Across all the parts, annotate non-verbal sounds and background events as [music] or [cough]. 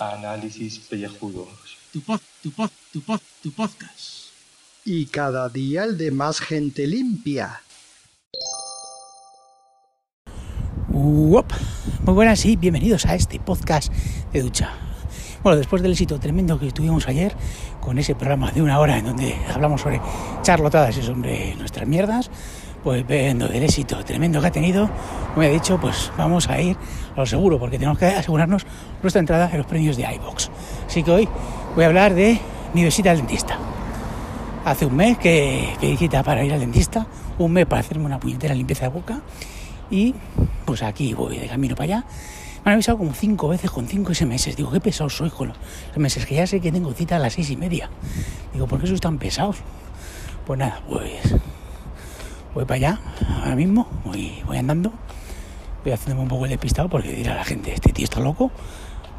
Análisis pellejudos. Tu pod, tu pod, tu pod, tu podcast. Y cada día el de más gente limpia. Uop. Muy buenas y bienvenidos a este podcast de ducha. Bueno, después del éxito tremendo que tuvimos ayer con ese programa de una hora en donde hablamos sobre charlotadas y sobre nuestras mierdas, pues viendo del éxito tremendo que ha tenido, como he dicho, pues vamos a ir a lo seguro porque tenemos que asegurarnos nuestra entrada en los premios de iBox. Así que hoy voy a hablar de mi visita al dentista. Hace un mes que pedí cita para ir al dentista, un mes para hacerme una puñetera limpieza de boca y pues aquí voy de camino para allá. Me han avisado como cinco veces con cinco SMS. Digo, qué pesado soy con los SMS, que ya sé que tengo cita a las seis y media. Digo, ¿por qué sois tan pesados? Pues nada, pues voy para allá ahora mismo, voy, andando, voy haciéndome un poco el despistado porque dirá la gente, este tío está loco,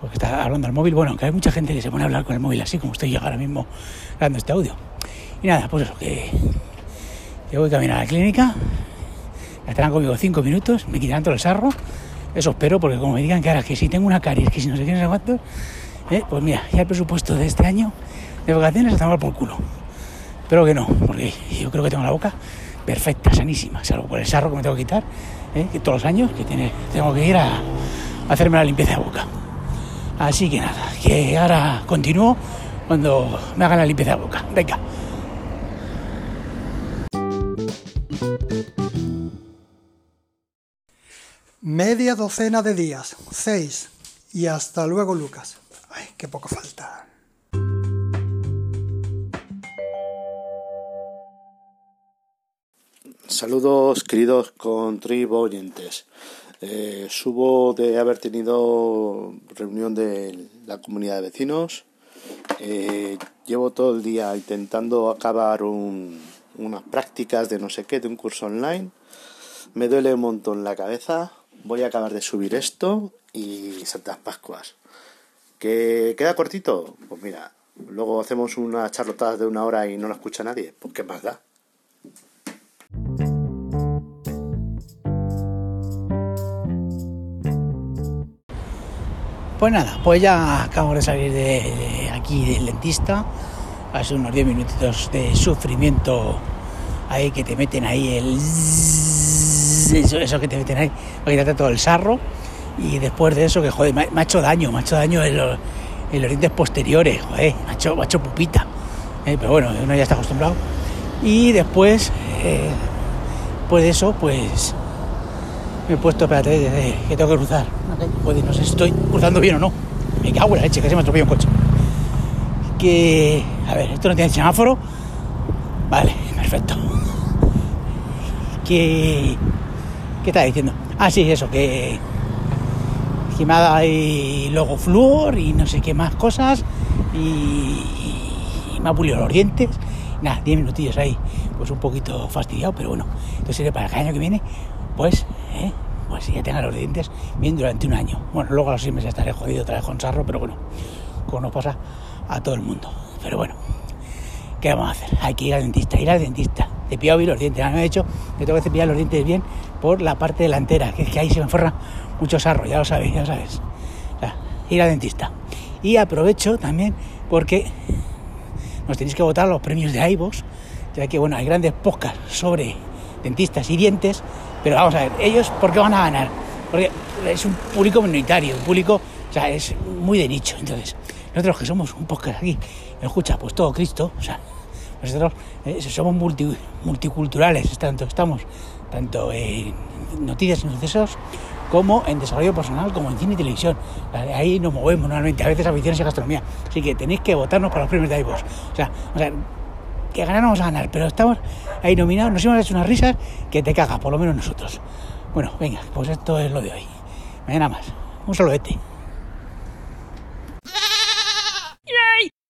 porque está hablando al móvil. Bueno, aunque hay mucha gente que se pone a hablar con el móvil así como estoy yo ahora mismo dando este audio. Y nada, pues eso, que, que voy a caminar a la clínica, estarán conmigo cinco minutos, me quitarán todo el sarro. Eso espero, porque como me digan que ahora que si tengo una caries, que si no sé qué, no sé cuántos, eh, pues mira, ya el presupuesto de este año de vacaciones está mal por culo. Pero que no, porque yo creo que tengo la boca perfecta, sanísima, salvo por el sarro que me tengo que quitar, eh, que todos los años que tengo que ir a, a hacerme la limpieza de boca. Así que nada, que ahora continúo cuando me hagan la limpieza de boca. Venga. Media docena de días, seis. Y hasta luego, Lucas. Ay, qué poco falta. Saludos queridos contribuyentes. Eh, subo de haber tenido reunión de la comunidad de vecinos. Eh, llevo todo el día intentando acabar un, unas prácticas de no sé qué, de un curso online. Me duele un montón la cabeza. Voy a acabar de subir esto y Santas Pascuas. ¿Que queda cortito? Pues mira, luego hacemos una charlotada de una hora y no la escucha nadie. Pues qué más da. Pues nada, pues ya acabo de salir de, aquí del dentista. Hace unos 10 minutitos de sufrimiento ahí que te meten ahí el... Eso, que te meten ahí para quitarte todo el sarro. Y después de eso, que joder, me ha, hecho daño, me ha hecho daño en los, en los dientes posteriores, joder, me ha hecho, ha hecho pupita. Eh, pero bueno, uno ya está acostumbrado. Y después, eh, pues de eso, pues me he puesto, espérate, eh, que tengo que cruzar. Joder, no sé si estoy cruzando bien o no. Me cago en la leche, que se me atropelló un coche. Que, a ver, esto no tiene semáforo. Vale, [laughs] perfecto. Que, ¿qué estaba diciendo? Ah, sí, eso, que, que me ha dado ahí logo flúor y no sé qué más cosas. Y, y me ha pulido los dientes. Nada, 10 minutillos ahí, pues un poquito fastidiado, pero bueno. Entonces para el año que viene, pues, ¿eh? pues ya tenga los dientes bien durante un año. Bueno, luego a los seis meses estaré jodido otra vez con sarro, pero bueno, como nos pasa a todo el mundo. Pero bueno, ¿qué vamos a hacer? Hay que ir al dentista, ir al dentista. Cepillado bien los dientes. A me ha dicho que tengo que cepillar los dientes bien por la parte delantera, que es que ahí se me forra mucho sarro, ya lo sabéis, ya lo sea, ir al dentista. Y aprovecho también porque nos tenéis que votar los premios de iVoox, ya que bueno, hay grandes podcasts sobre dentistas y dientes, pero vamos a ver, ellos, ¿por qué van a ganar? Porque es un público minoritario, un público, o sea, es muy de nicho. Entonces, nosotros que somos un podcast aquí, escucha, pues todo Cristo, o sea, nosotros eh, somos multi, multiculturales, tanto estamos tanto en noticias y sucesos como en desarrollo personal, como en cine y televisión. Ahí nos movemos normalmente, a veces aficiones y gastronomía. Así que tenéis que votarnos para los premios de iVoox. O sea, o sea, que ganar vamos a ganar, pero estamos ahí nominados, nos hemos hecho unas risas que te cagas, por lo menos nosotros. Bueno, venga, pues esto es lo de hoy. Mañana más. Un saludete.